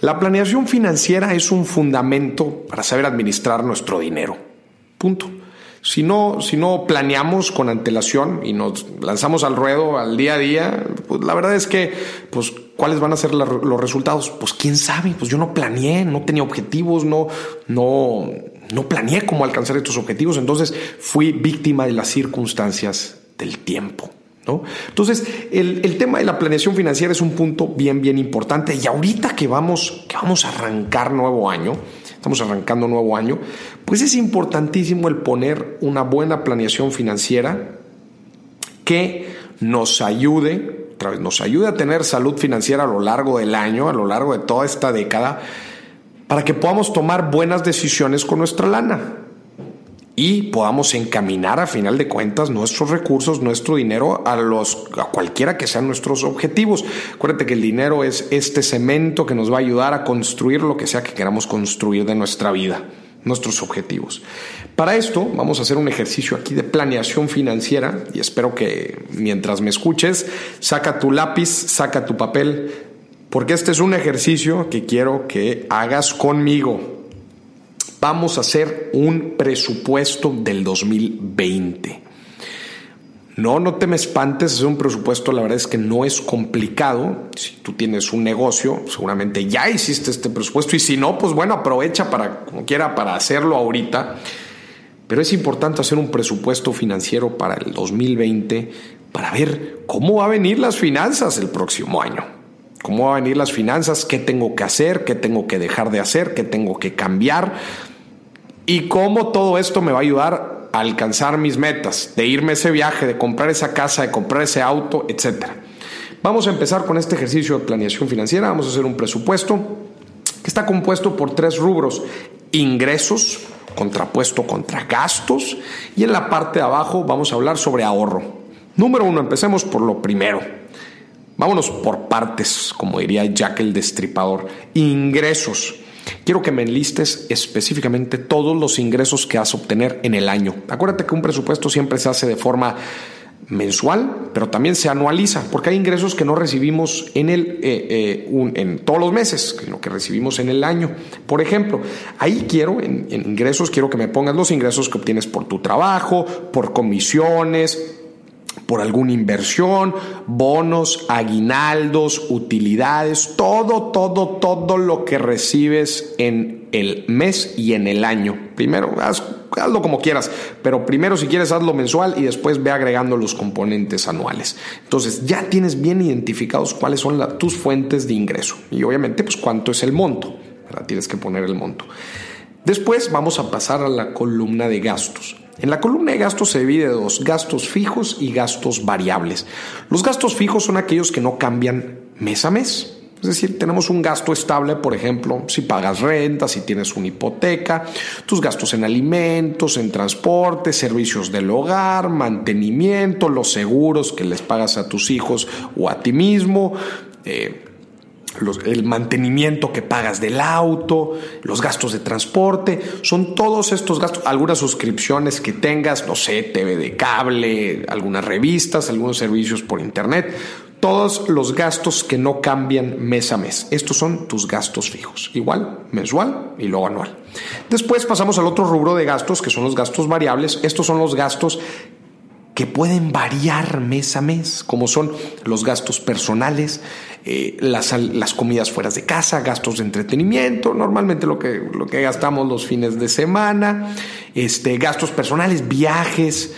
La planeación financiera es un fundamento para saber administrar nuestro dinero. Punto. Si no, si no planeamos con antelación y nos lanzamos al ruedo al día a día, pues la verdad es que, pues, ¿cuáles van a ser los resultados? Pues quién sabe, pues yo no planeé, no tenía objetivos, no, no, no planeé cómo alcanzar estos objetivos, entonces fui víctima de las circunstancias del tiempo. Entonces, el, el, tema de la planeación financiera es un punto bien, bien importante. Y ahorita que vamos, que vamos a arrancar nuevo año, estamos arrancando nuevo año, pues es importantísimo el poner una buena planeación financiera que nos ayude, otra vez, nos ayude a tener salud financiera a lo largo del año, a lo largo de toda esta década, para que podamos tomar buenas decisiones con nuestra lana y podamos encaminar a final de cuentas nuestros recursos, nuestro dinero a los a cualquiera que sean nuestros objetivos. Acuérdate que el dinero es este cemento que nos va a ayudar a construir lo que sea que queramos construir de nuestra vida, nuestros objetivos. Para esto vamos a hacer un ejercicio aquí de planeación financiera y espero que mientras me escuches, saca tu lápiz, saca tu papel, porque este es un ejercicio que quiero que hagas conmigo vamos a hacer un presupuesto del 2020. No, no te me espantes, hacer un presupuesto la verdad es que no es complicado. Si tú tienes un negocio, seguramente ya hiciste este presupuesto y si no, pues bueno, aprovecha para, como quiera, para hacerlo ahorita. Pero es importante hacer un presupuesto financiero para el 2020 para ver cómo va a venir las finanzas el próximo año. Cómo van a venir las finanzas, qué tengo que hacer, qué tengo que dejar de hacer, qué tengo que cambiar y cómo todo esto me va a ayudar a alcanzar mis metas, de irme a ese viaje, de comprar esa casa, de comprar ese auto, etc. Vamos a empezar con este ejercicio de planeación financiera. Vamos a hacer un presupuesto que está compuesto por tres rubros. Ingresos, contrapuesto contra gastos. Y en la parte de abajo vamos a hablar sobre ahorro. Número uno, empecemos por lo primero. Vámonos por partes, como diría Jack el Destripador. Ingresos. Quiero que me enlistes específicamente todos los ingresos que vas a obtener en el año. Acuérdate que un presupuesto siempre se hace de forma mensual, pero también se anualiza, porque hay ingresos que no recibimos en, el, eh, eh, en todos los meses, sino que recibimos en el año. Por ejemplo, ahí quiero, en ingresos, quiero que me pongas los ingresos que obtienes por tu trabajo, por comisiones, por alguna inversión, bonos, aguinaldos, utilidades, todo, todo, todo lo que recibes en el mes y en el año. Primero, hazlo como quieras, pero primero si quieres hazlo mensual y después ve agregando los componentes anuales. Entonces ya tienes bien identificados cuáles son tus fuentes de ingreso y obviamente pues cuánto es el monto. Tienes que poner el monto. Después vamos a pasar a la columna de gastos. En la columna de gastos se divide dos, gastos fijos y gastos variables. Los gastos fijos son aquellos que no cambian mes a mes. Es decir, tenemos un gasto estable, por ejemplo, si pagas renta, si tienes una hipoteca, tus gastos en alimentos, en transporte, servicios del hogar, mantenimiento, los seguros que les pagas a tus hijos o a ti mismo, eh, el mantenimiento que pagas del auto, los gastos de transporte, son todos estos gastos, algunas suscripciones que tengas, no sé, TV de cable, algunas revistas, algunos servicios por internet, todos los gastos que no cambian mes a mes. Estos son tus gastos fijos, igual mensual y luego anual. Después pasamos al otro rubro de gastos, que son los gastos variables. Estos son los gastos que pueden variar mes a mes, como son los gastos personales, eh, las, comidas fuera de casa, gastos de entretenimiento, normalmente lo que, lo que gastamos los fines de semana, este, gastos personales, viajes,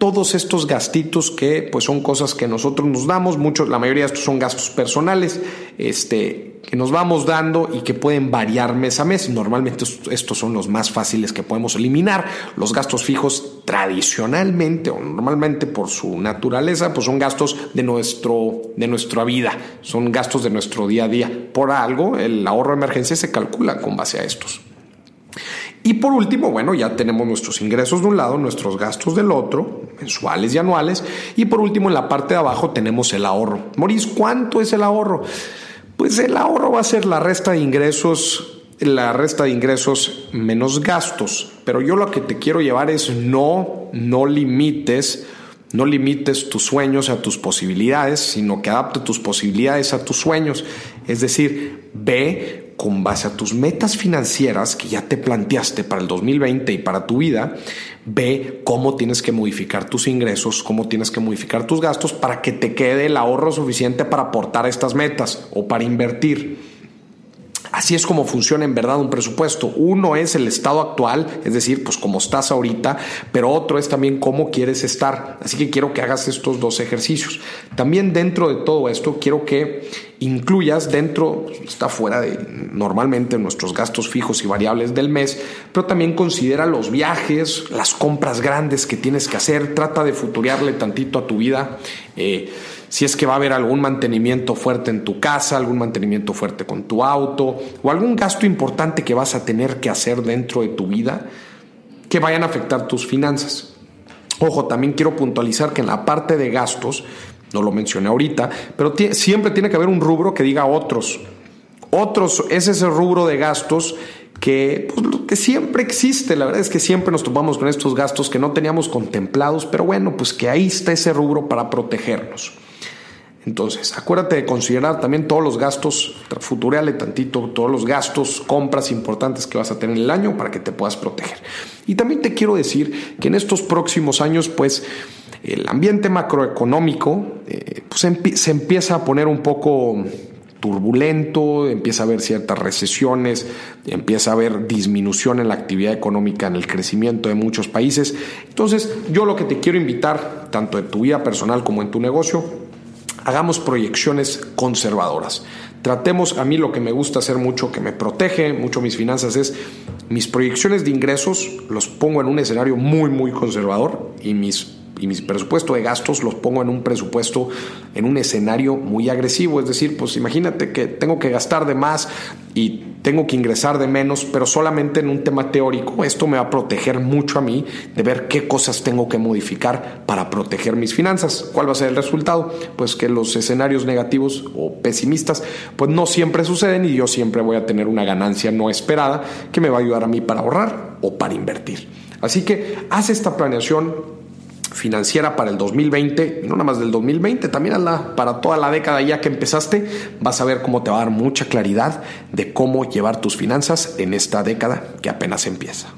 todos estos gastitos que pues son cosas que nosotros nos damos, muchos, la mayoría de estos son gastos personales, este, que nos vamos dando y que pueden variar mes a mes. Normalmente estos son los más fáciles que podemos eliminar. Los gastos fijos tradicionalmente o normalmente por su naturaleza, pues son gastos de nuestro, de nuestra vida, son gastos de nuestro día a día. Por algo, el ahorro de emergencia se calcula con base a estos. Y por último, bueno, ya tenemos nuestros ingresos de un lado, nuestros gastos del otro, mensuales y anuales. Y por último, en la parte de abajo tenemos el ahorro. Moris, ¿cuánto es el ahorro? Pues el ahorro va a ser la resta de ingresos, la resta de ingresos menos gastos. Pero yo lo que te quiero llevar es no, no limites No limites tus sueños a tus posibilidades, sino que adapte tus posibilidades a tus sueños. Es decir, ve con base a tus metas financieras que ya te planteaste para el 2020 y para tu vida, ve cómo tienes que modificar tus ingresos, cómo tienes que modificar tus gastos para que te quede el ahorro suficiente para aportar estas metas o para invertir. Así es como funciona en verdad un presupuesto. Uno es el estado actual, es decir, pues como estás ahorita, pero otro es también cómo quieres estar. Así que quiero que hagas estos dos ejercicios. También dentro de todo esto quiero que incluyas dentro, está fuera de normalmente nuestros gastos fijos y variables del mes, pero también considera los viajes, las compras grandes que tienes que hacer, trata de futuriarle tantito a tu vida. Eh, si es que va a haber algún mantenimiento fuerte en tu casa, algún mantenimiento fuerte con tu auto o algún gasto importante que vas a tener que hacer dentro de tu vida que vayan a afectar tus finanzas. Ojo, también quiero puntualizar que en la parte de gastos, no lo mencioné ahorita, pero siempre tiene que haber un rubro que diga otros. Otros es ese rubro de gastos que, pues, que siempre existe. La verdad es que siempre nos topamos con estos gastos que no teníamos contemplados, pero bueno, pues que ahí está ese rubro para protegernos. Entonces, acuérdate de considerar también todos los gastos, futureale tantito, todos los gastos, compras importantes que vas a tener en el año para que te puedas proteger. Y también te quiero decir que en estos próximos años, pues, el ambiente macroeconómico eh, pues, se empieza a poner un poco turbulento, empieza a haber ciertas recesiones, empieza a haber disminución en la actividad económica, en el crecimiento de muchos países. Entonces, yo lo que te quiero invitar, tanto en tu vida personal como en tu negocio, hagamos proyecciones conservadoras. Tratemos, a mí lo que me gusta hacer mucho, que me protege mucho mis finanzas, es mis proyecciones de ingresos los pongo en un escenario muy, muy conservador y mis y mi presupuesto de gastos los pongo en un presupuesto, en un escenario muy agresivo. Es decir, pues imagínate que tengo que gastar de más y tengo que ingresar de menos, pero solamente en un tema teórico. Esto me va a proteger mucho a mí de ver qué cosas tengo que modificar para proteger mis finanzas. ¿Cuál va a ser el resultado? Pues que los escenarios negativos o pesimistas pues no siempre suceden y yo siempre voy a tener una ganancia no esperada que me va a ayudar a mí para ahorrar o para invertir. Así que haz esta planeación financiera para el 2020, y no nada más del 2020, también para toda la década ya que empezaste, vas a ver cómo te va a dar mucha claridad de cómo llevar tus finanzas en esta década que apenas empieza.